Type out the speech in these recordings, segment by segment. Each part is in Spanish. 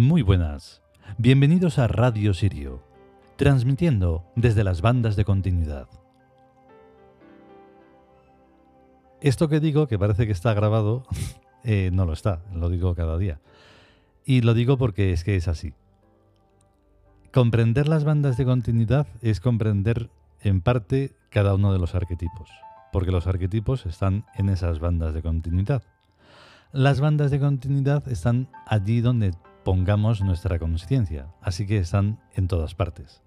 Muy buenas. Bienvenidos a Radio Sirio, transmitiendo desde las bandas de continuidad. Esto que digo, que parece que está grabado, eh, no lo está, lo digo cada día. Y lo digo porque es que es así. Comprender las bandas de continuidad es comprender en parte cada uno de los arquetipos, porque los arquetipos están en esas bandas de continuidad. Las bandas de continuidad están allí donde pongamos nuestra conciencia, así que están en todas partes.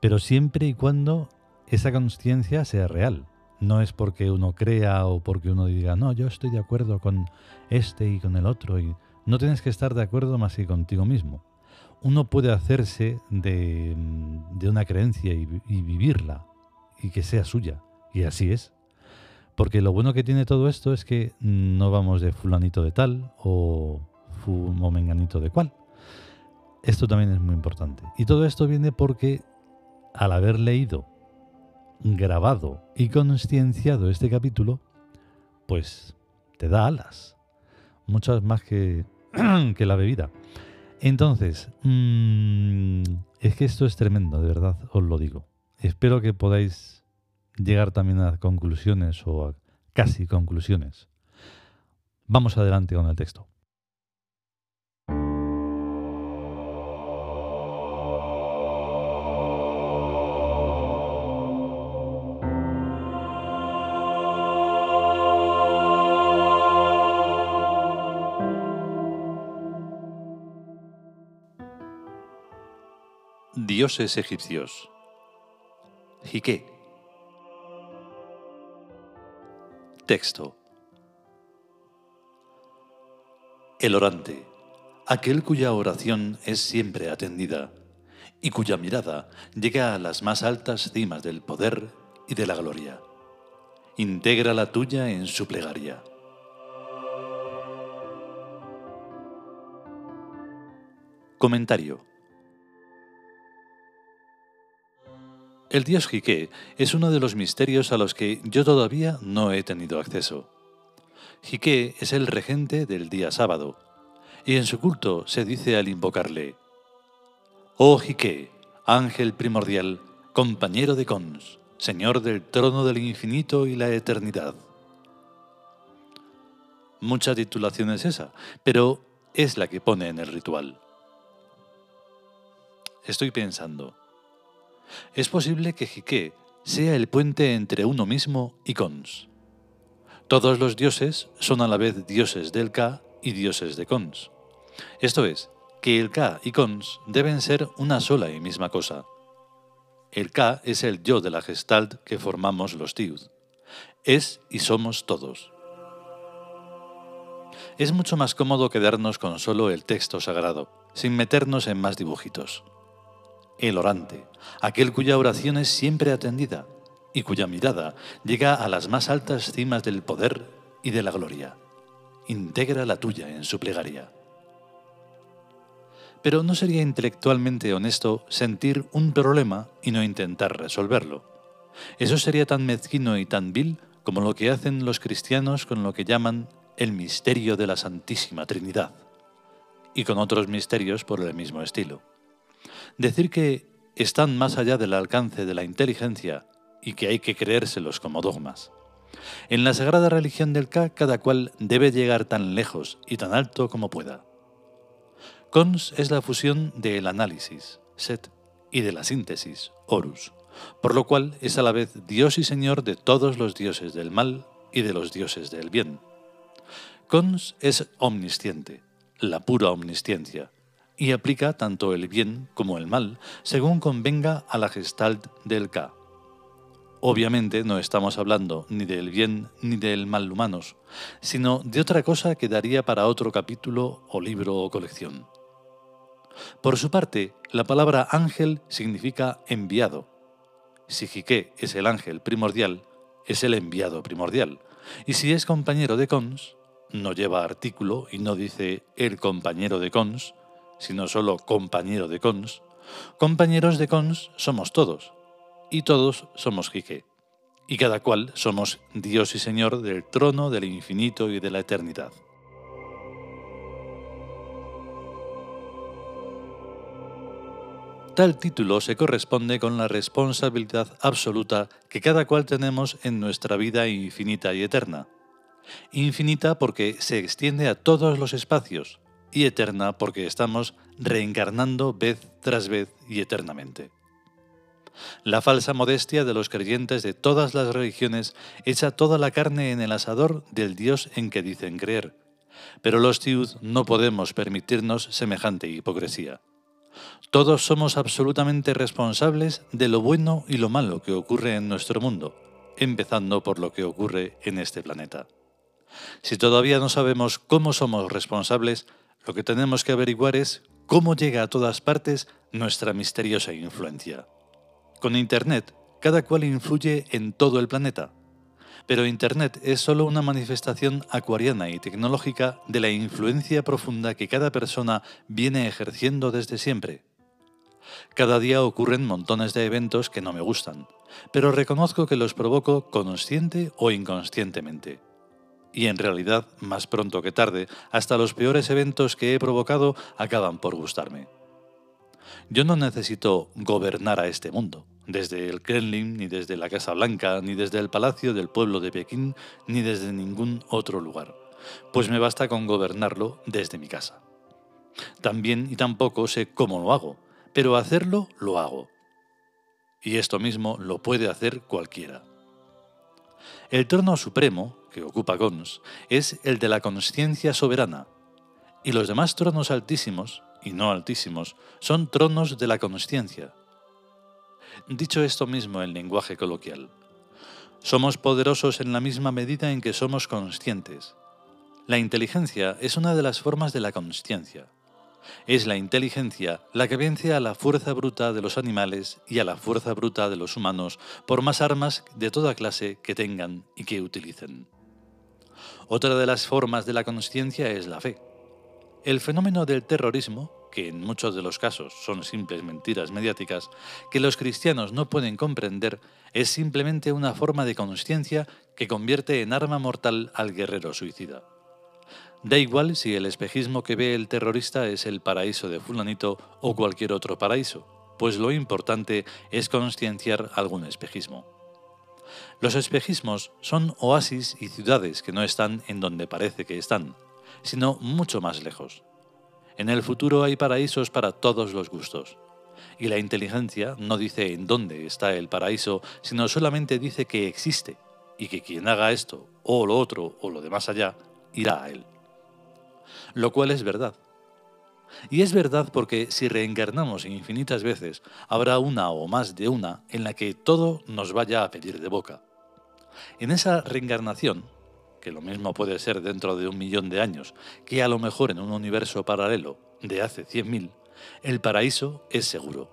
Pero siempre y cuando esa conciencia sea real. No es porque uno crea o porque uno diga, no, yo estoy de acuerdo con este y con el otro. Y no tienes que estar de acuerdo más que contigo mismo. Uno puede hacerse de, una creencia y, y vivirla y que sea suya. Y así es. Porque lo bueno que tiene todo esto es que no vamos de fulanito de tal o, o menganito de cual. Esto también es muy importante. Y todo esto viene porque al haber leído, grabado y conscienciado este capítulo, pues te da alas. Muchas más que, que la bebida. Entonces, mm, es que esto es tremendo, de verdad, os lo digo. Espero que podáis llegar también a conclusiones o a casi conclusiones. Vamos adelante con el texto. Dioses egipcios. Jiqué Texto. El orante, aquel cuya oración es siempre atendida y cuya mirada llega a las más altas cimas del poder y de la gloria. Integra la tuya en su plegaria. Comentario. El dios Jiqué es uno de los misterios a los que yo todavía no he tenido acceso. Jiqué es el regente del día sábado, y en su culto se dice al invocarle, Oh Jiqué, ángel primordial, compañero de Cons, señor del trono del infinito y la eternidad. Mucha titulación es esa, pero es la que pone en el ritual. Estoy pensando, es posible que Jiqué sea el puente entre uno mismo y Cons. Todos los dioses son a la vez dioses del Ka y dioses de Cons. Esto es, que el Ka y Cons deben ser una sola y misma cosa. El Ka es el yo de la gestalt que formamos los Tiud. Es y somos todos. Es mucho más cómodo quedarnos con solo el texto sagrado, sin meternos en más dibujitos el orante, aquel cuya oración es siempre atendida y cuya mirada llega a las más altas cimas del poder y de la gloria. Integra la tuya en su plegaria. Pero no sería intelectualmente honesto sentir un problema y no intentar resolverlo. Eso sería tan mezquino y tan vil como lo que hacen los cristianos con lo que llaman el misterio de la Santísima Trinidad, y con otros misterios por el mismo estilo. Decir que están más allá del alcance de la inteligencia y que hay que creérselos como dogmas. En la sagrada religión del Ka, cada cual debe llegar tan lejos y tan alto como pueda. Cons es la fusión del análisis, Set, y de la síntesis, Horus, por lo cual es a la vez Dios y Señor de todos los dioses del mal y de los dioses del bien. Cons es omnisciente, la pura omnisciencia, y aplica tanto el bien como el mal, según convenga a la gestalt del K. Obviamente no estamos hablando ni del bien ni del mal humanos, sino de otra cosa que daría para otro capítulo o libro o colección. Por su parte, la palabra ángel significa enviado. Si Jiqué es el ángel primordial, es el enviado primordial. Y si es compañero de Cons, no lleva artículo y no dice el compañero de Cons, sino solo compañero de cons, compañeros de cons somos todos, y todos somos Jique, y cada cual somos Dios y Señor del trono del infinito y de la eternidad. Tal título se corresponde con la responsabilidad absoluta que cada cual tenemos en nuestra vida infinita y eterna. Infinita porque se extiende a todos los espacios y eterna porque estamos reencarnando vez tras vez y eternamente. La falsa modestia de los creyentes de todas las religiones echa toda la carne en el asador del Dios en que dicen creer, pero los tiud no podemos permitirnos semejante hipocresía. Todos somos absolutamente responsables de lo bueno y lo malo que ocurre en nuestro mundo, empezando por lo que ocurre en este planeta. Si todavía no sabemos cómo somos responsables, lo que tenemos que averiguar es cómo llega a todas partes nuestra misteriosa influencia. Con Internet, cada cual influye en todo el planeta, pero Internet es solo una manifestación acuariana y tecnológica de la influencia profunda que cada persona viene ejerciendo desde siempre. Cada día ocurren montones de eventos que no me gustan, pero reconozco que los provoco consciente o inconscientemente. Y en realidad, más pronto que tarde, hasta los peores eventos que he provocado acaban por gustarme. Yo no necesito gobernar a este mundo desde el Kremlin, ni desde la Casa Blanca, ni desde el Palacio del Pueblo de Pekín, ni desde ningún otro lugar, pues me basta con gobernarlo desde mi casa. También y tampoco sé cómo lo hago, pero hacerlo lo hago. Y esto mismo lo puede hacer cualquiera. El trono supremo que ocupa Gons es el de la conciencia soberana, y los demás tronos altísimos, y no altísimos, son tronos de la conciencia, Dicho esto mismo en lenguaje coloquial, somos poderosos en la misma medida en que somos conscientes. La inteligencia es una de las formas de la consciencia. Es la inteligencia la que vence a la fuerza bruta de los animales y a la fuerza bruta de los humanos por más armas de toda clase que tengan y que utilicen. Otra de las formas de la consciencia es la fe. El fenómeno del terrorismo que en muchos de los casos son simples mentiras mediáticas, que los cristianos no pueden comprender, es simplemente una forma de conciencia que convierte en arma mortal al guerrero suicida. Da igual si el espejismo que ve el terrorista es el paraíso de fulanito o cualquier otro paraíso, pues lo importante es concienciar algún espejismo. Los espejismos son oasis y ciudades que no están en donde parece que están, sino mucho más lejos. En el futuro hay paraísos para todos los gustos. Y la inteligencia no dice en dónde está el paraíso, sino solamente dice que existe y que quien haga esto o lo otro o lo de más allá irá a él. Lo cual es verdad. Y es verdad porque si reencarnamos infinitas veces, habrá una o más de una en la que todo nos vaya a pedir de boca. En esa reencarnación que lo mismo puede ser dentro de un millón de años que a lo mejor en un universo paralelo de hace 100.000, el paraíso es seguro.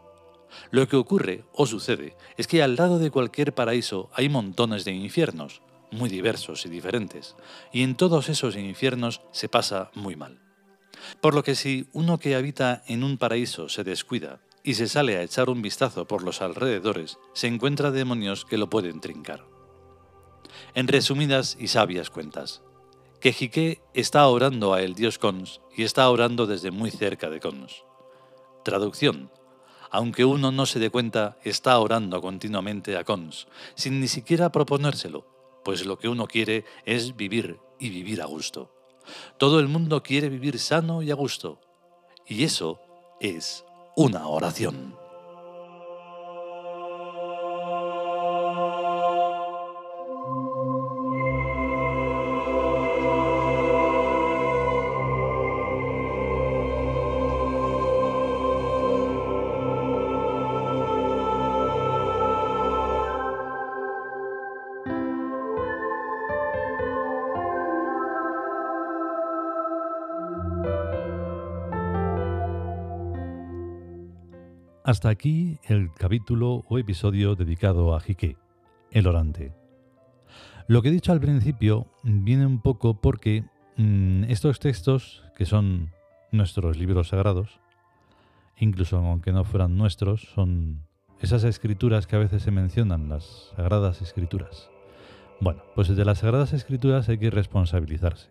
Lo que ocurre o sucede es que al lado de cualquier paraíso hay montones de infiernos, muy diversos y diferentes, y en todos esos infiernos se pasa muy mal. Por lo que si uno que habita en un paraíso se descuida y se sale a echar un vistazo por los alrededores, se encuentra demonios que lo pueden trincar. En resumidas y sabias cuentas, que está orando a el dios Cons y está orando desde muy cerca de Cons. Traducción. Aunque uno no se dé cuenta, está orando continuamente a Cons, sin ni siquiera proponérselo, pues lo que uno quiere es vivir y vivir a gusto. Todo el mundo quiere vivir sano y a gusto, y eso es una oración. Hasta aquí el capítulo o episodio dedicado a Jique, el orante. Lo que he dicho al principio viene un poco porque mm, estos textos, que son nuestros libros sagrados, incluso aunque no fueran nuestros, son esas escrituras que a veces se mencionan, las sagradas escrituras. Bueno, pues de las sagradas escrituras hay que responsabilizarse.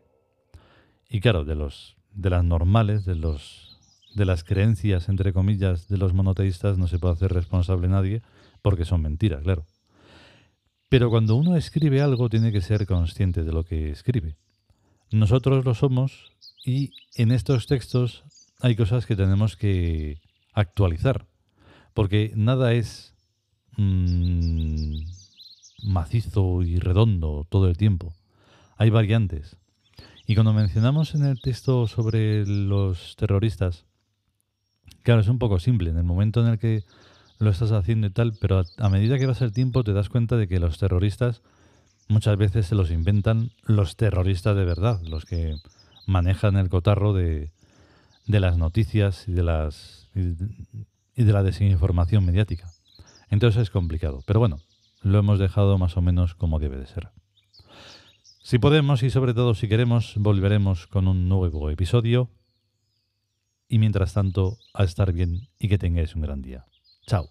Y claro, de los de las normales, de los de las creencias, entre comillas, de los monoteístas no se puede hacer responsable nadie porque son mentiras, claro. Pero cuando uno escribe algo tiene que ser consciente de lo que escribe. Nosotros lo somos y en estos textos hay cosas que tenemos que actualizar, porque nada es mm, macizo y redondo todo el tiempo. Hay variantes. Y cuando mencionamos en el texto sobre los terroristas, claro, es un poco simple. En el momento en el que lo estás haciendo y tal, pero a, medida que pasa el tiempo te das cuenta de que los terroristas muchas veces se los inventan los terroristas de verdad, los que manejan el cotarro de, de las noticias y de las y de la desinformación mediática. Entonces es complicado, pero bueno, lo hemos dejado más o menos como debe de ser. Si podemos y sobre todo si queremos, volveremos con un nuevo episodio. Y mientras tanto, a estar bien y que tengáis un gran día. Chao.